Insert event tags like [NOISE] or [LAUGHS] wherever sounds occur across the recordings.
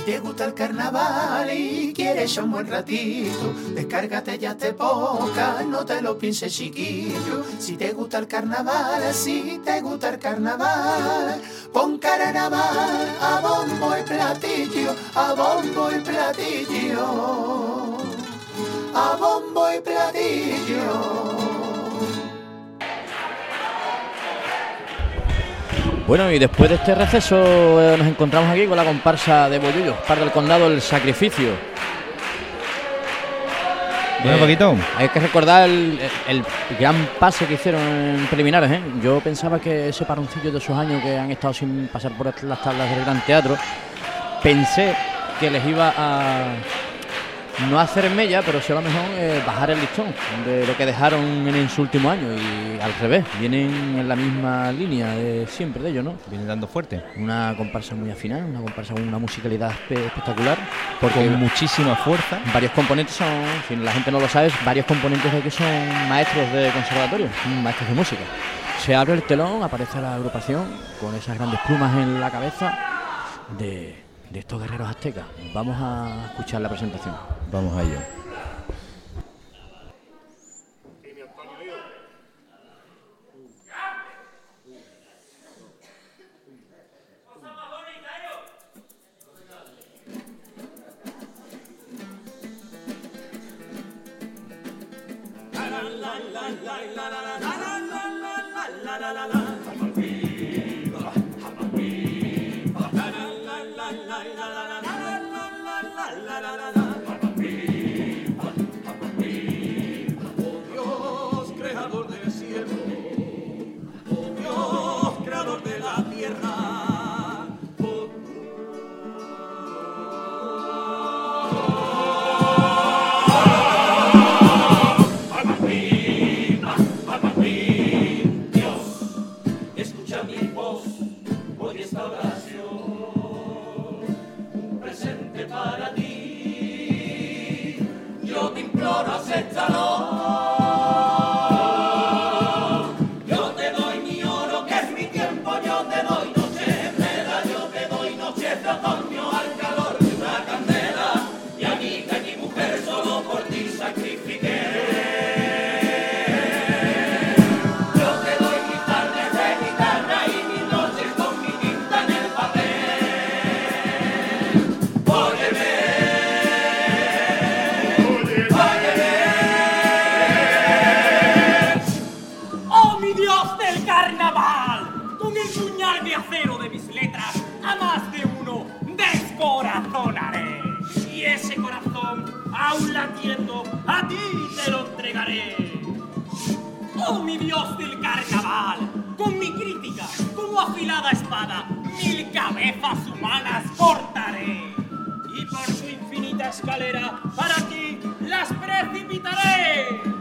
Si te gusta el carnaval y quieres un buen ratito, descárgate ya te poca, no te lo pienses chiquillo. Si te gusta el carnaval, si te gusta el carnaval, pon carnaval a bombo y platillo, a bombo y platillo, a bombo y platillo. Bueno, y después de este receso eh, nos encontramos aquí con la comparsa de Bollullo, par del condado El Sacrificio. Bueno, Eh, poquito. Hay que recordar el, el gran pase que hicieron en preliminares. ¿eh? Yo pensaba que ese paroncillo de esos años que han estado sin pasar por las tablas del Gran Teatro, pensé que les iba a no hacer mella, pero sí a lo mejor eh, bajar el listón de lo que dejaron en, en su último año. Y al revés, vienen en la misma línea de siempre de ellos, ¿no? Viene dando fuerte. Una comparsa muy afinada, una comparsa con una musicalidad espe- espectacular. Porque Con muchísima fuerza. varios componentes son, si la gente no lo sabe, varios componentes de aquí son maestros de conservatorio, maestros de música. Se abre el telón, aparece la agrupación con esas grandes plumas en la cabeza de, de estos guerreros aztecas. Vamos a escuchar la presentación. Vamos a ello. A ti te lo entregaré. ¡Oh, mi Dios del carnaval! Con mi crítica, como afilada espada, mil cabezas humanas cortaré. Y por su infinita escalera, para ti las precipitaré.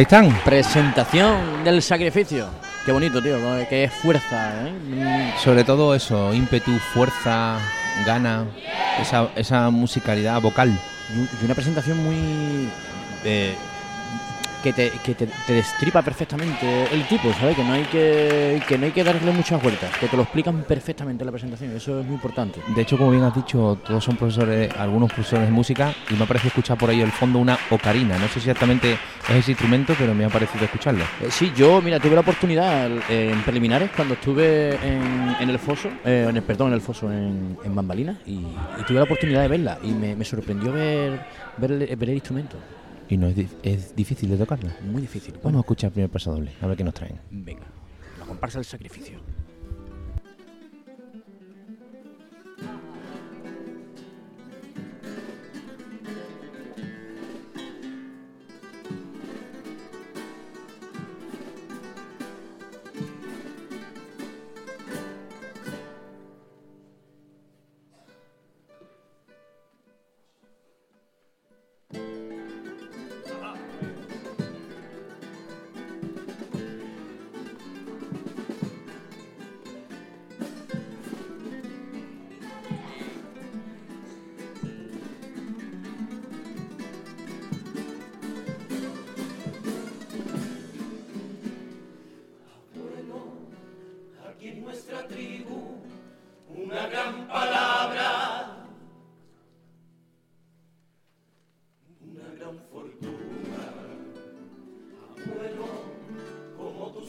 Ahí están. Presentación del sacrificio. Qué bonito, tío. Que es fuerza, ¿eh? Mm, Sobre todo eso, ímpetu, fuerza, gana, esa, esa musicalidad vocal. Y y una presentación muy. eh, que te, que te, te destripa perfectamente el tipo, ¿sabes? Que no hay que, que no hay que darle muchas vueltas, que te lo explican perfectamente en la presentación, eso es muy importante. De hecho, como bien has dicho, todos son profesores, algunos profesores de música, y me ha parecido escuchar por ahí el fondo una ocarina. No sé si exactamente es ese instrumento, pero me ha parecido escucharlo. Eh, sí, yo, mira, tuve la oportunidad eh, en preliminares cuando estuve en, en el foso, eh, en el, perdón, en el foso en, en Bambalinas, y, y tuve la oportunidad de verla, y me, me sorprendió ver, ver, el, ver el instrumento. Y no es, di- es difícil de tocarlo. Muy difícil. Vamos a escuchar el primer paso doble, a ver qué nos traen. Venga, la comparsa del sacrificio.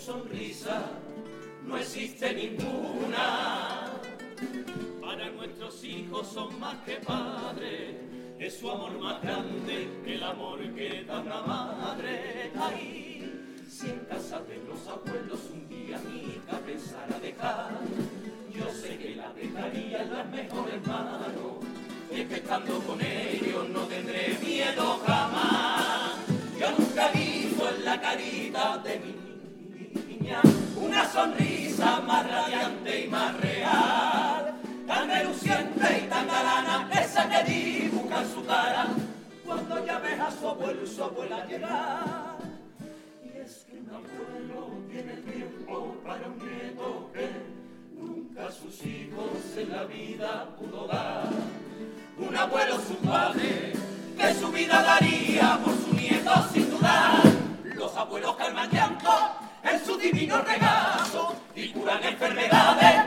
Sonrisa, no existe ninguna. Para nuestros hijos son más que padres, es su amor más grande que el amor que da una madre. Ahí, si en casa de los abuelos un día mi hija pensara dejar, yo sé que la dejaría en las mejores manos. Y es que estando con ellos no tendré miedo jamás. Yo nunca he visto en la carita de mi una sonrisa más radiante y más real, tan reluciente y tan galana, esa que dibuja su cara cuando ya ves a su abuelo y su abuela llegar. Y es que un abuelo tiene tiempo para un nieto que nunca a sus hijos en la vida pudo dar. Un abuelo es un padre que su vida daría por su nieto sin dudar. Los abuelos calman llanto en su divino regazo y curan enfermedades.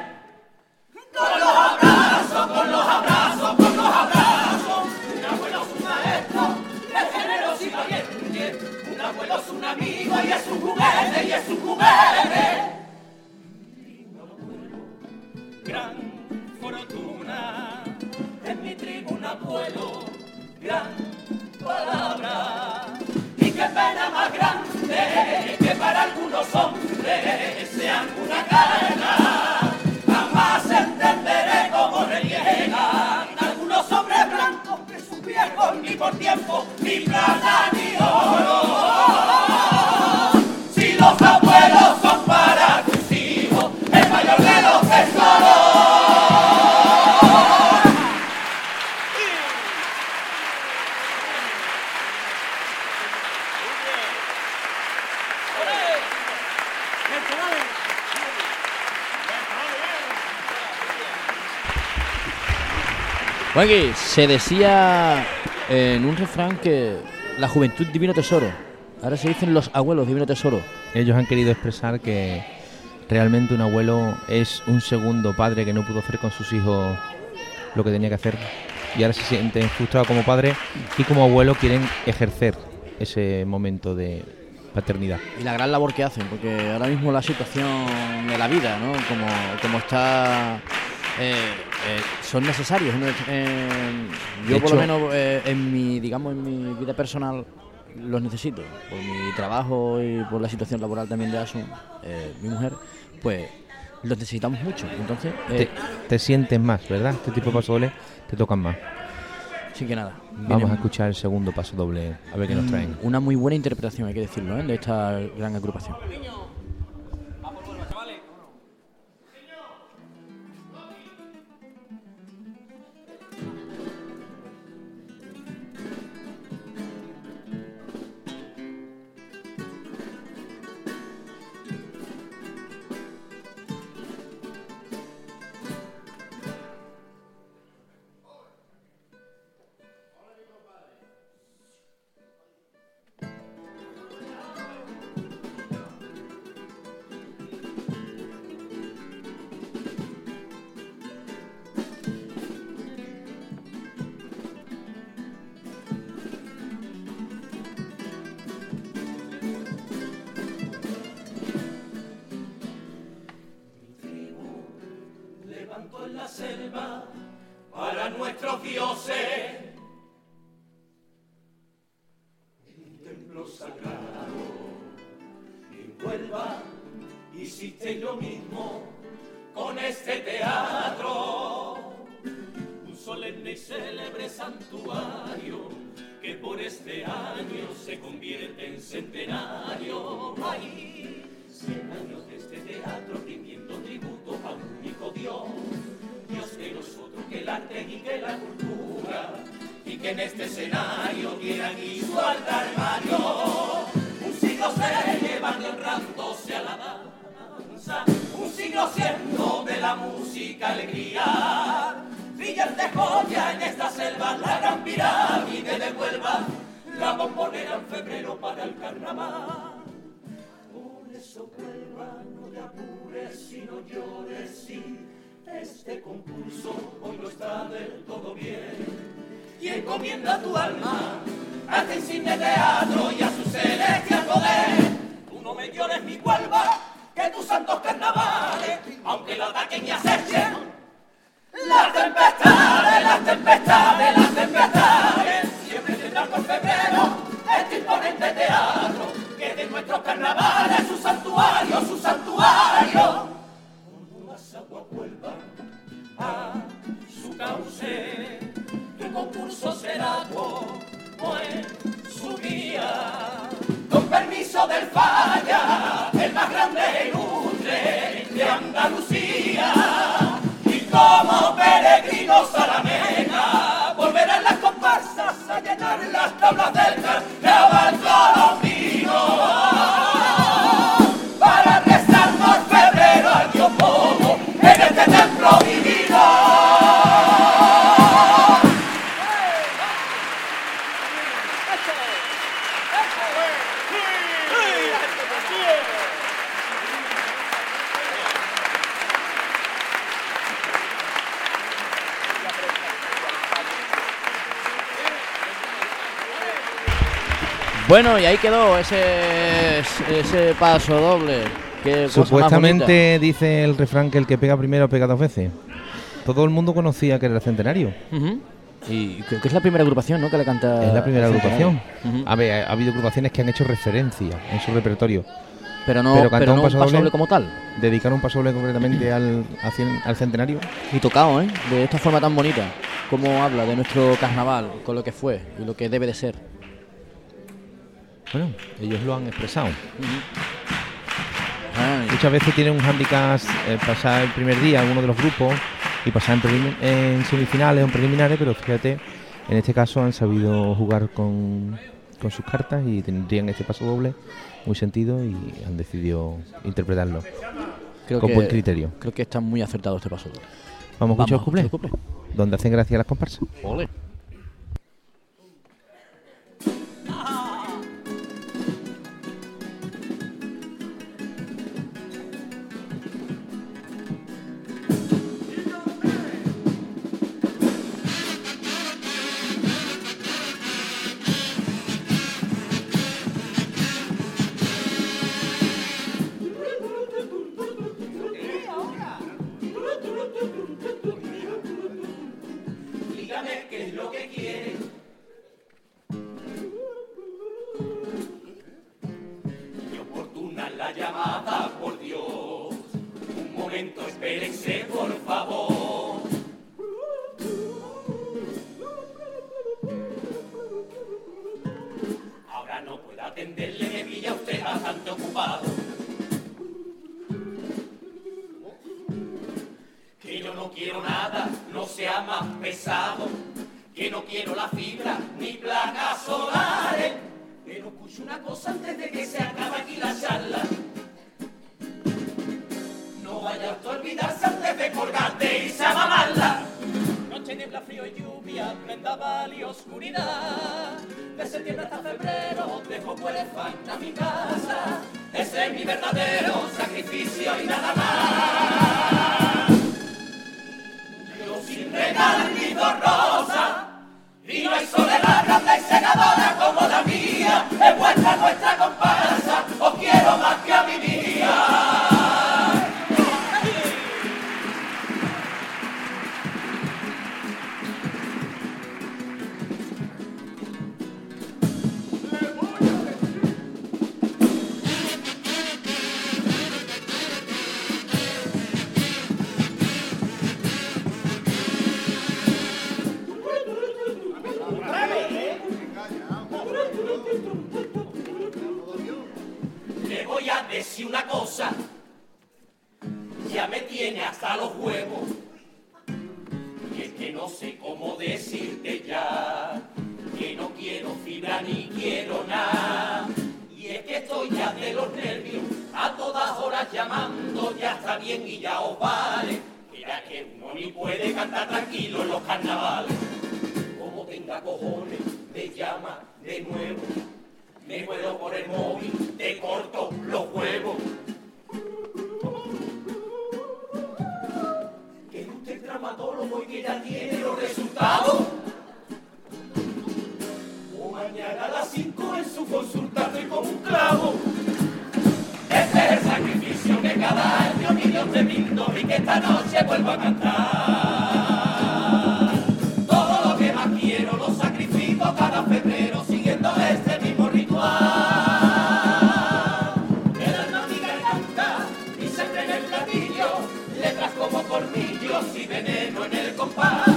Con los abrazos, con los abrazos, con los abrazos. Un abuelo es un maestro, es generoso y valiente. Un abuelo es un amigo y es un juguete, y es un juguete. Abuelo, gran fortuna. En mi tribu un abuelo, gran palabra. Y qué pena más grande que para algunos hombres sean una carga. Jamás entenderé cómo reniegan algunos hombres blancos que sus viejos ni por tiempo, ni plata ni oro. Juanqui, se decía en un refrán que la juventud divino tesoro. Ahora se dicen los abuelos divino tesoro. Ellos han querido expresar que realmente un abuelo es un segundo padre que no pudo hacer con sus hijos lo que tenía que hacer. Y ahora se sienten frustrados como padre y como abuelo quieren ejercer ese momento de paternidad. Y la gran labor que hacen, porque ahora mismo la situación de la vida, ¿no? Como, como está... eh, eh, son necesarios. Eh, yo por lo menos eh, en mi, digamos, en mi vida personal los necesito. Por mi trabajo y por la situación laboral también de Asun, eh, mi mujer, pues los necesitamos mucho. Entonces, Te, te sientes más, ¿verdad? Este tipo de paso doble te tocan más. sí que nada. Vamos a escuchar el segundo paso doble, a ver qué nos traen. Una muy buena interpretación, hay que decirlo, ¿eh? de esta gran agrupación. En este escenario quieran y su altar Mario. Un siglo se llevan honrándose a la danza, un siglo siendo de la música alegría. Brillan de joya en esta selva la gran pirámide de Huelva, la bombonera en febrero para el carnaval. Por eso Huelva, no te apures si no llores, sí. Este concurso hoy no está del todo bien. Y encomienda tu alma a este insigne teatro y a su celestial poder. Tú no me llores mi Huelva, que tus santos carnavales, aunque lo ataquen y acechen, las tempestades, las tempestades, las tempestades, siempre tendrán por febrero este imponente teatro, que de nuestros carnavales su santuario, su Bueno, y ahí quedó ese, ese paso doble. Qué cosa más Supuestamente dice el refrán que el que pega primero pega dos veces. Todo el mundo conocía que era el centenario. Y creo que es la primera agrupación, ¿no? Que le canta. Es la primera agrupación. A ver, ha habido agrupaciones que han hecho referencia en su repertorio. Pero no, pero pero un no un paso doble. doble como tal. Dedicar un paso doble concretamente al, al cien- al centenario. Y tocado, ¿eh? De esta forma tan bonita. Como habla de nuestro carnaval, con lo que fue y lo que debe de ser. Bueno, ellos lo han expresado. Ay, Muchas veces tienen un handicap eh, pasar el primer día alguno de los grupos y pasar en, en semifinales o en preliminares, pero fíjate, en este caso han sabido jugar con, con sus cartas y tendrían este paso doble muy sentido y han decidido interpretarlo creo con que, buen criterio. Creo que está muy acertado este paso doble. Vamos a escuchar Vamos, el donde hacen gracia las comparsas. Ole. Pesado. Que no quiero la fibra ni placas solares. Pero escucho una cosa antes de que se acabe aquí la charla. No vaya usted a olvidarse antes de colgarte y se a mamarla. Noche, niebla, frío y lluvia, vendaval y oscuridad. De septiembre hasta febrero dejo huérfana mi casa. Ese es mi verdadero sacrificio y nada más. Sin regalar ni dos y no hay soledad grande y segadora como la mía. Es vuestra nuestra comparsa, tenga cojones, me llama de nuevo. Me puedo por el móvil, te corto los huevos. Que usted es y que ya tiene los resultados. O mañana a las 5 en su consulta estoy con un clavo. Este es el sacrificio que cada año mi Dios te brindo y que esta noche vuelvo a cantar. Veneno en el compás.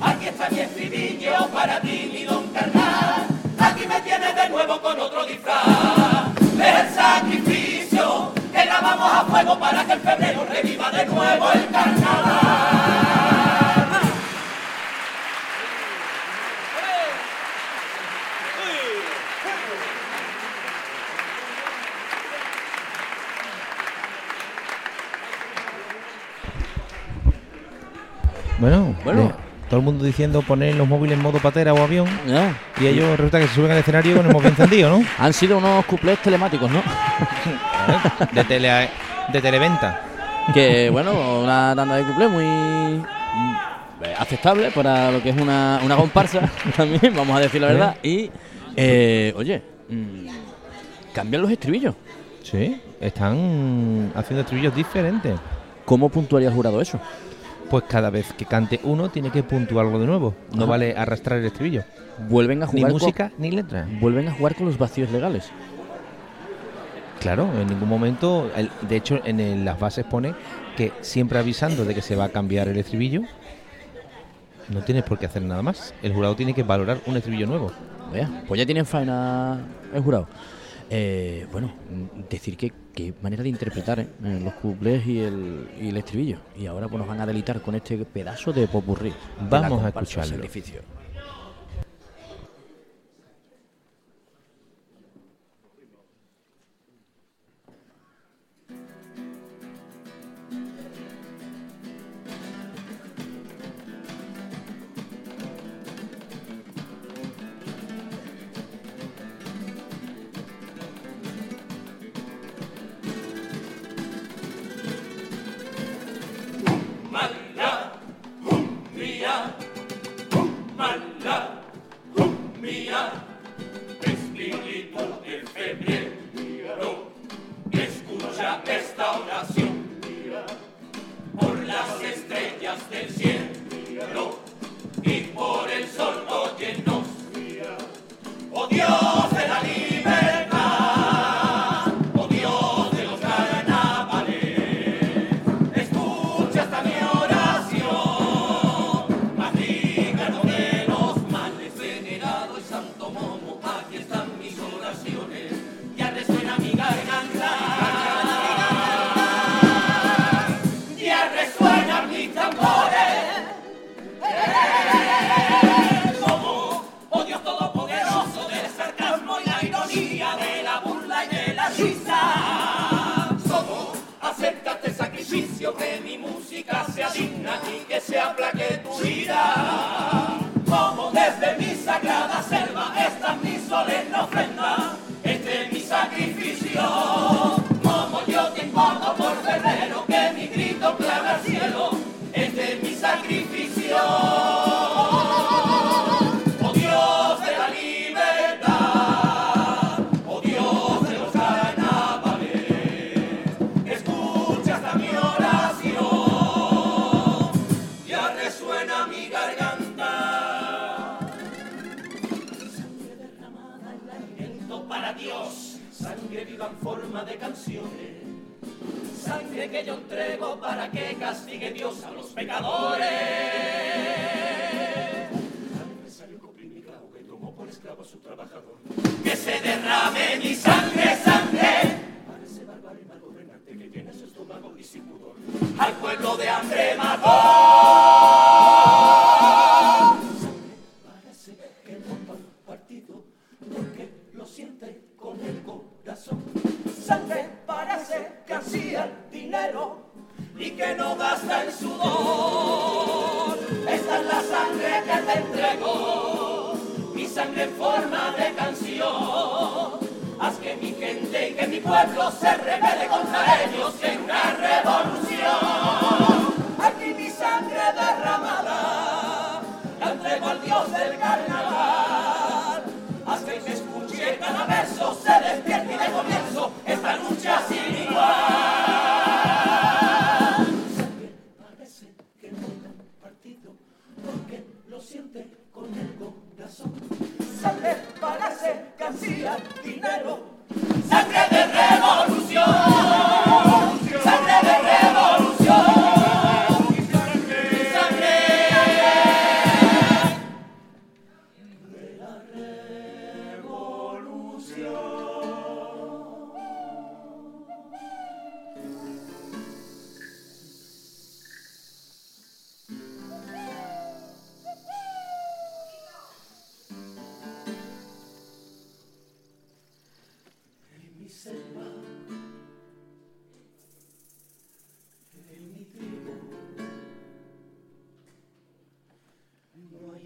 Aquí está mi estribillo para ti, mi don carnal. Aquí me tienes de nuevo con otro disfraz. El sacrificio que grabamos a fuego para que en febrero reviva todo el mundo diciendo poner los móviles en modo patera o avión. Y ellos resulta que se suben al escenario con el móvil encendido, ¿no? [LAUGHS] Han sido unos cuplés telemáticos, ¿no? De, tele, de televenta. que bueno, una tanda de cuplés muy aceptable para lo que es una, una comparsa [LAUGHS] también, vamos a decir la verdad. Y, eh, oye, mm, cambian los estribillos. Sí, están haciendo estribillos diferentes. ¿Cómo puntuaría el jurado eso? Pues cada vez que cante uno tiene que puntuarlo de nuevo. No Ajá. vale arrastrar el estribillo. Vuelven a Ni jugar con- música ni letra. vuelven a jugar con los vacíos legales. Claro, en ningún momento. el- de hecho, en el- las bases pone que siempre avisando de que se va a cambiar el estribillo. No tienes por qué hacer nada más. El jurado tiene que valorar un estribillo nuevo. Pues ya tienen faena el jurado. Eh, bueno, mm, decir que qué manera de interpretar ¿eh? Eh, los cuplés y el, y el estribillo. Y ahora pues nos van a delitar con este pedazo de popurrí. Vamos a escucharlo. Sacrificio. Se aplaque tu vida. Como desde mi sagrada selva, esta es mi solemne ofrenda, este es mi sacrificio. Canciones. Sangre que yo entrego para que castigue Dios a los pecadores. Al empresario comprimicado que tomó por esclavo a su trabajador. Que se derrame mi sangre, sangre. Para ese bárbaro y malvado gobernante que tiene su estómago y sin pudor al pueblo de hambre mató. No gasta el sudor. Esta es la sangre que te entrego, mi sangre en forma de canción. Haz que mi gente y que mi pueblo se revele contra ellos en una revolución. Aquí mi sangre derramada, la entrego al Dios del carnaval.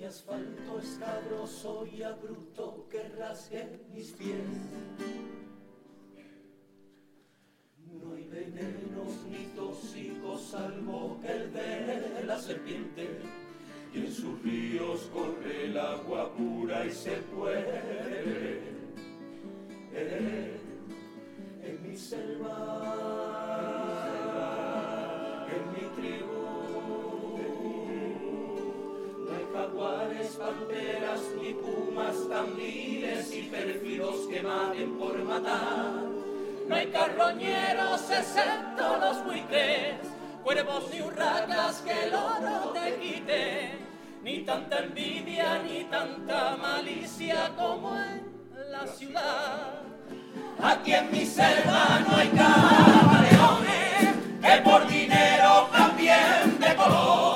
Asfalto escabroso y abrupto que rasgue mis pies. No hay venenos ni tóxicos salvo el de la serpiente. Y en sus ríos corre el agua pura y se puede en mi selva, que maten por matar. No hay carroñeros excepto los buitres, cuervos ni urracas que el oro te quite, ni tanta envidia ni tanta malicia como en la ciudad. Aquí en mi selva no hay camaleones que por dinero cambien de color.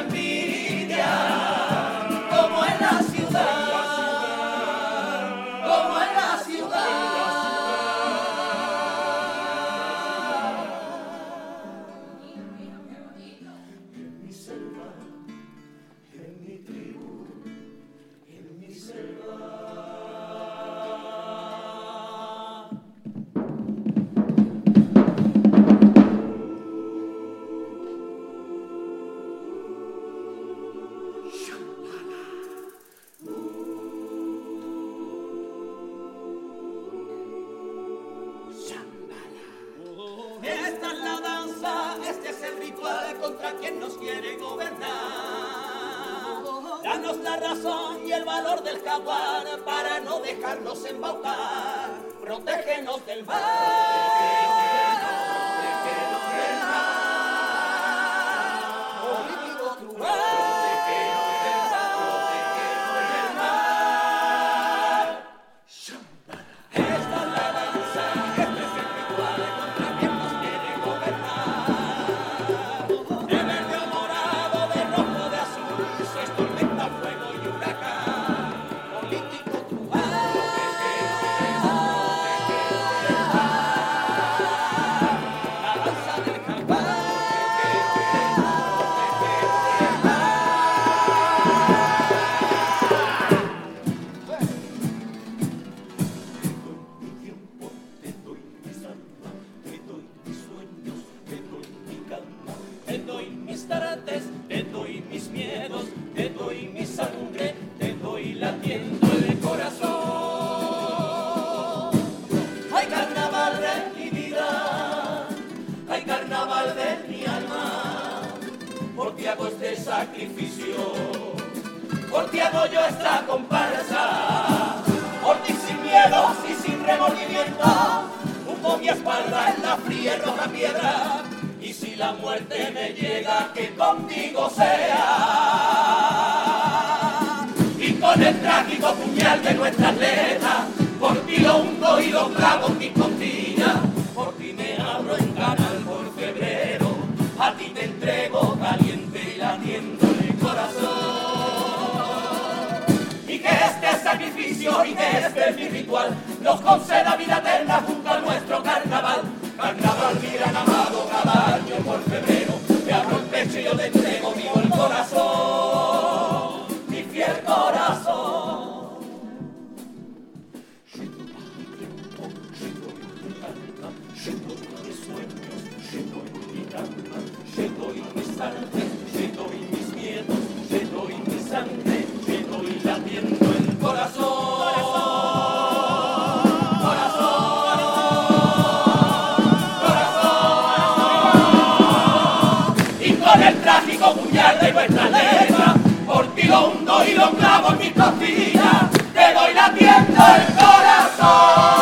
Envidia como en la ciudad, Y el valor del jaguar para no dejarnos embaucar. Protégenos del mal. Puñal de nuestras letras, por ti lo hundo y lo clavo en mis por ti me abro en canal por febrero, a ti te entrego caliente y latiendo el corazón. Y que este sacrificio y que este mi ritual nos conceda vida eterna junto a nuestro carnaval. Carnaval, mi gran amado, cada año por febrero, te abro el pecho y yo te entrego vivo el corazón, partes, doy mis miedos, si doy mi sangre, si doy la latiendo el corazón. corazón, corazón. Y con el trágico puñal de nuestra letra, por ti lo hundo y lo clavo en mis costillas, te doy la tienda el corazón.